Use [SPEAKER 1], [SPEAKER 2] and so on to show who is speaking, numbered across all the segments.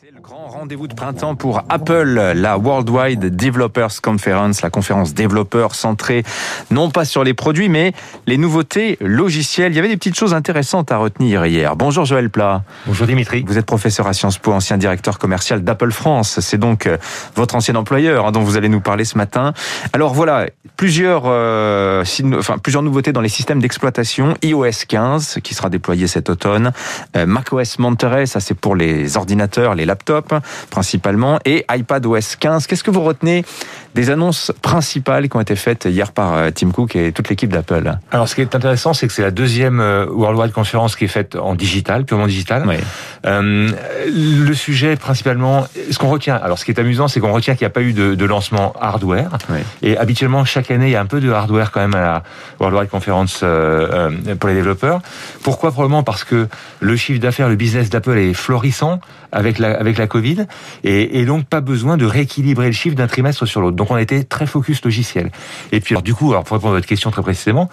[SPEAKER 1] C'est le grand rendez-vous de printemps pour Apple, la Worldwide Developers Conference, la conférence développeurs centrée non pas sur les produits mais les nouveautés logicielles. Il y avait des petites choses intéressantes à retenir hier. Bonjour Joël Plat.
[SPEAKER 2] Bonjour Dimitri.
[SPEAKER 1] Vous êtes professeur à Sciences Po, ancien directeur commercial d'Apple France. C'est donc euh, votre ancien employeur hein, dont vous allez nous parler ce matin. Alors voilà, plusieurs, euh, enfin, plusieurs nouveautés dans les systèmes d'exploitation. iOS 15 qui sera déployé cet automne. Euh, macOS Monterey, ça c'est pour les ordinateurs, les laptop principalement, et iPadOS 15. Qu'est-ce que vous retenez des annonces principales qui ont été faites hier par euh, Tim Cook et toute l'équipe d'Apple
[SPEAKER 2] Alors, ce qui est intéressant, c'est que c'est la deuxième euh, Worldwide conférence qui est faite en digital, purement digital. Oui. Euh, le sujet principalement, ce qu'on retient, alors ce qui est amusant, c'est qu'on retient qu'il n'y a pas eu de, de lancement hardware. Oui. Et habituellement, chaque année, il y a un peu de hardware quand même à la Worldwide Conference euh, pour les développeurs. Pourquoi? Probablement parce que le chiffre d'affaires, le business d'Apple est florissant avec la, avec la Covid, et, et donc pas besoin de rééquilibrer le chiffre d'un trimestre sur l'autre. Donc on a été très focus logiciel. Et puis alors, du coup, alors pour répondre à votre question très précisément,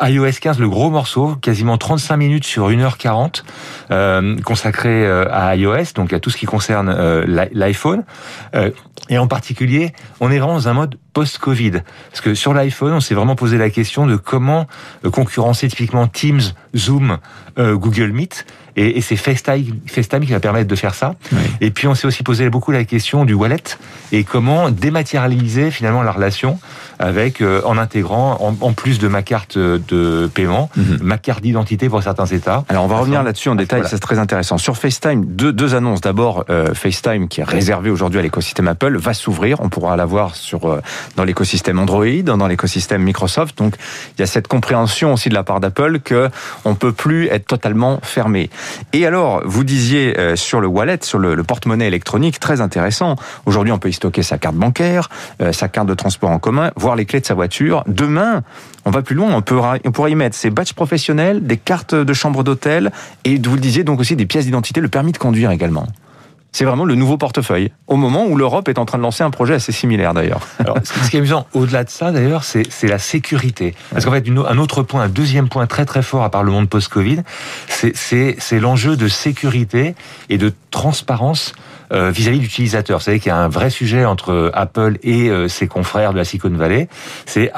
[SPEAKER 2] iOS 15, le gros morceau, quasiment 35 minutes sur 1h40, euh, consacré euh, à iOS, donc à tout ce qui concerne euh, l'iPhone. Euh, et en particulier, on est vraiment dans un mode post-Covid. Parce que sur l'iPhone, on s'est vraiment posé la question de comment concurrencer typiquement Teams, Zoom, Google Meet. Et, et c'est FaceTime, FaceTime qui va permettre de faire ça. Oui. Et puis on s'est aussi posé beaucoup la question du wallet et comment dématérialiser finalement la relation avec euh, en intégrant en, en, plus de ma carte de paiement, mm -hmm. ma carte d'identité pour certains États.
[SPEAKER 1] Alors on va revenir là-dessus en détail, voilà. c'est très intéressant. Sur FaceTime, deux, deux annonces. D'abord, euh, FaceTime qui est réservé aujourd'hui à l'écosystème Apple va s'ouvrir. On pourra l'avoir sur euh, dans l'écosystème Android, dans l'écosystème Microsoft. Donc il y a cette compréhension aussi de la part d'Apple que on peut plus être totalement fermé. Et alors, vous disiez euh, sur le wallet, sur le, le porte-monnaie électronique, très intéressant. Aujourd'hui, on peut y stocker sa carte bancaire, euh, sa carte de transport en commun, voire les clés de sa voiture. Demain, on va plus loin, on, peut, on pourra y mettre ses badges professionnels, des cartes de chambre d'hôtel, et vous le disiez donc aussi des pièces d'identité, le permis de conduire également c'est vraiment le nouveau portefeuille. Au moment où l'Europe est en train de lancer un projet assez similaire d'ailleurs.
[SPEAKER 2] Ce qui est amusant, au-delà de ça d'ailleurs, c'est la sécurité. Parce qu'en fait, un autre point, un deuxième point très très fort à part le monde post-Covid, c'est l'enjeu de sécurité et de transparence vis-à-vis -vis d'utilisateurs. Vous savez qu'il y a un vrai sujet entre Apple et euh, ses confrères de la Silicon Valley. C'est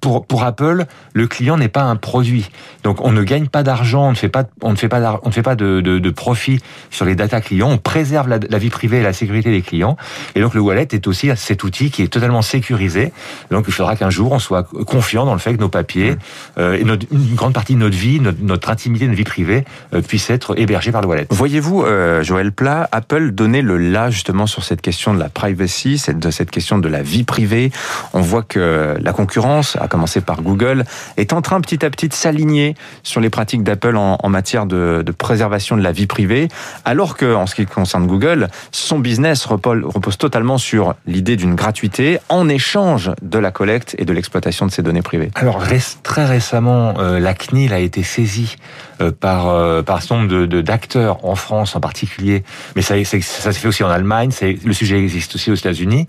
[SPEAKER 2] pour pour Apple, le client n'est pas un produit. Donc on ne gagne pas d'argent, on ne fait pas on ne fait pas on ne fait pas de, de, de, profit sur les data clients. On préserve la, la, vie privée et la sécurité des clients. Et donc le wallet est aussi cet outil qui est totalement sécurisé. Donc il faudra qu'un jour on soit confiant dans le fait que nos papiers mmh. euh, et notre, une grande partie de notre vie, notre, notre intimité, notre vie privée euh, puisse être hébergée par le wallet.
[SPEAKER 1] Voyez-vous, euh, Joël Plat, Apple donner le là justement sur cette question de la privacy, cette, question de la vie privée. On voit que la concurrence, à commencer par Google, est en train petit à petit de s'aligner sur les pratiques d'Apple en, matière de, préservation de la vie privée, alors que en ce qui concerne Google, son business repose, repose totalement sur l'idée d'une gratuité en échange de la collecte et de l'exploitation de ces données privées.
[SPEAKER 2] Alors très récemment, euh, la CNIL a été saisie euh, par euh, par un nombre d'acteurs en France en particulier, mais ça, ça s'est aussi en Allemagne. C'est le sujet existe aussi aux États-Unis.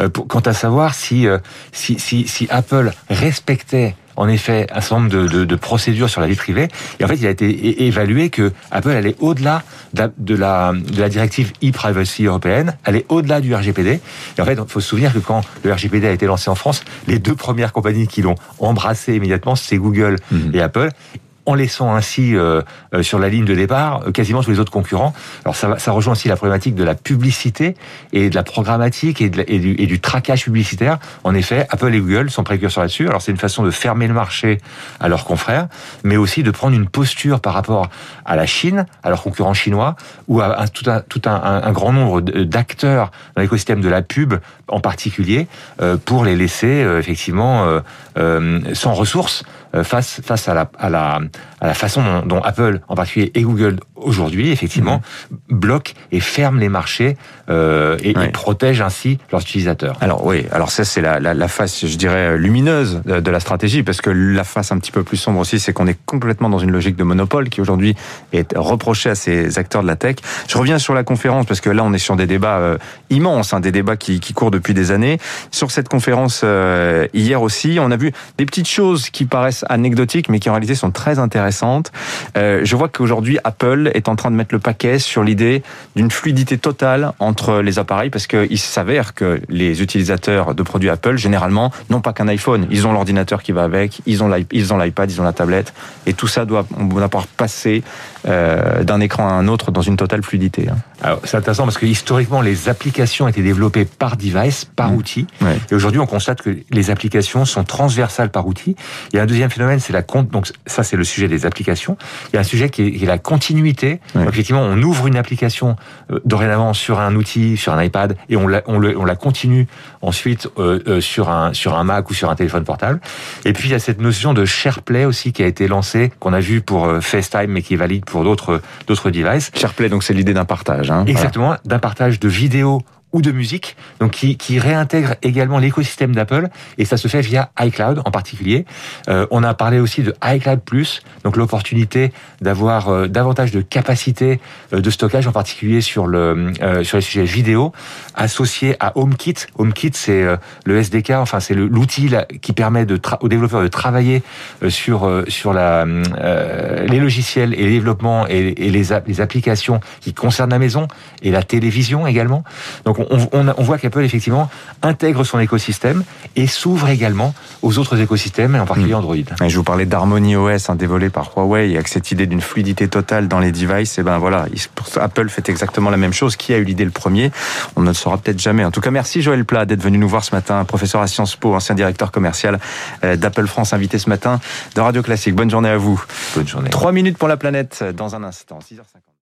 [SPEAKER 2] Euh, quant à savoir si, euh, si, si, si Apple respectait en effet un certain nombre de, de, de, procédures sur la vie privée. Et en fait, il a été évalué que Apple allait au-delà de la, de la directive e-privacy européenne, allait au-delà du RGPD. Et en fait, il faut se souvenir que quand le RGPD a été lancé en France, les deux premières compagnies qui l'ont embrassé immédiatement, c'est Google mmh. et Apple en laissant ainsi euh, euh, sur la ligne de départ euh, quasiment tous les autres concurrents. Alors ça, ça rejoint aussi la problématique de la publicité et de la programmatique et, et, du, et, du, traquage publicitaire. En effet, Apple et Google sont précurseurs là-dessus. Alors c'est une façon de fermer le marché à leurs confrères, mais aussi de prendre une posture par rapport à la Chine, à leurs concurrents chinois, ou à, à tout, un, tout un, un, grand nombre d'acteurs dans l'écosystème de la pub en particulier, euh, pour les laisser euh, effectivement euh, sans ressources face face à la, à la à la façon dont, dont, Apple en particulier et Google aujourd'hui effectivement mmh. bloquent et ferment les marchés euh, et, protègent ainsi leurs utilisateurs.
[SPEAKER 1] Alors oui, alors ça c'est la, la, la, face je dirais lumineuse de, de, la stratégie parce que la face un petit peu plus sombre aussi c'est qu'on est complètement dans une logique de monopole qui aujourd'hui est reprochée à ces acteurs de la tech. Je reviens sur la conférence parce que là on est sur des débats euh, immenses, hein, des débats qui, qui, courent depuis des années. Sur cette conférence euh, hier aussi, on a vu des petites choses qui paraissent anecdotiques, mais qui en réalité sont très intéressantes. Euh, je vois qu'aujourd'hui, Apple est en train de mettre le paquet sur l'idée d'une fluidité totale entre les appareils, parce qu'il s'avère que les utilisateurs de produits Apple, généralement, n'ont pas qu'un iPhone. Ils ont l'ordinateur qui va avec, ils ont l'iPad, ils ont la tablette, et tout ça doit, on pouvoir passer euh, d'un écran à un autre dans une totale fluidité.
[SPEAKER 2] Alors, c'est intéressant parce que historiquement, les applications étaient développées par device, par mmh. outil. Et aujourd'hui, on constate que les applications sont transversales par outil. Il y a un deuxième phénomène, c'est la compte. Donc, ça, c'est le sujet des applications. Il y a un sujet qui est, la continuité. Donc, effectivement, on ouvre une application euh, dorénavant sur un outil, sur un iPad, et on la, on, on la continue ensuite euh, euh, sur un sur un Mac ou sur un téléphone portable. Et puis, il y a cette notion de SharePlay aussi qui a été lancée, qu'on a vu pour FaceTime, mais qui est valide pour d'autres d'autres devices.
[SPEAKER 1] SharePlay, donc c'est l'idée d'un partage. Hein,
[SPEAKER 2] Exactement, d'un partage de vidéos ou de musique, donc qui, qui réintègre également l'écosystème d'Apple, et ça se fait via iCloud en particulier. Euh, on a parlé aussi de iCloud Plus, donc l'opportunité d'avoir euh, davantage de capacité euh, de stockage, en particulier sur le euh, sur les sujets vidéo, associé à HomeKit. HomeKit, c'est le SDK, enfin c'est l'outil qui permet de aux développeurs de travailler sur sur la les logiciels et les développements et, et les, les applications qui concernent la maison et la télévision également. Donc on, voit qu'Apple, effectivement, intègre son écosystème et s'ouvre également aux autres écosystèmes, et en particulier hmm. Android.
[SPEAKER 1] je vous parlais d'Harmony OS, hein, dévoilé par Huawei, et avec cette idée d'une fluidité totale dans les devices. Et ben voilà, Apple fait exactement la même chose. Qui a eu l'idée le premier? On ne le saura peut-être jamais. En tout cas, merci Joël Plat d'être venu nous voir ce matin, professeur à Sciences Po, ancien directeur commercial euh, d'Apple France, invité ce matin de Radio Classique. Bonne journée à vous.
[SPEAKER 2] Bonne journée.
[SPEAKER 1] Trois minutes pour la planète dans un instant. 6h50.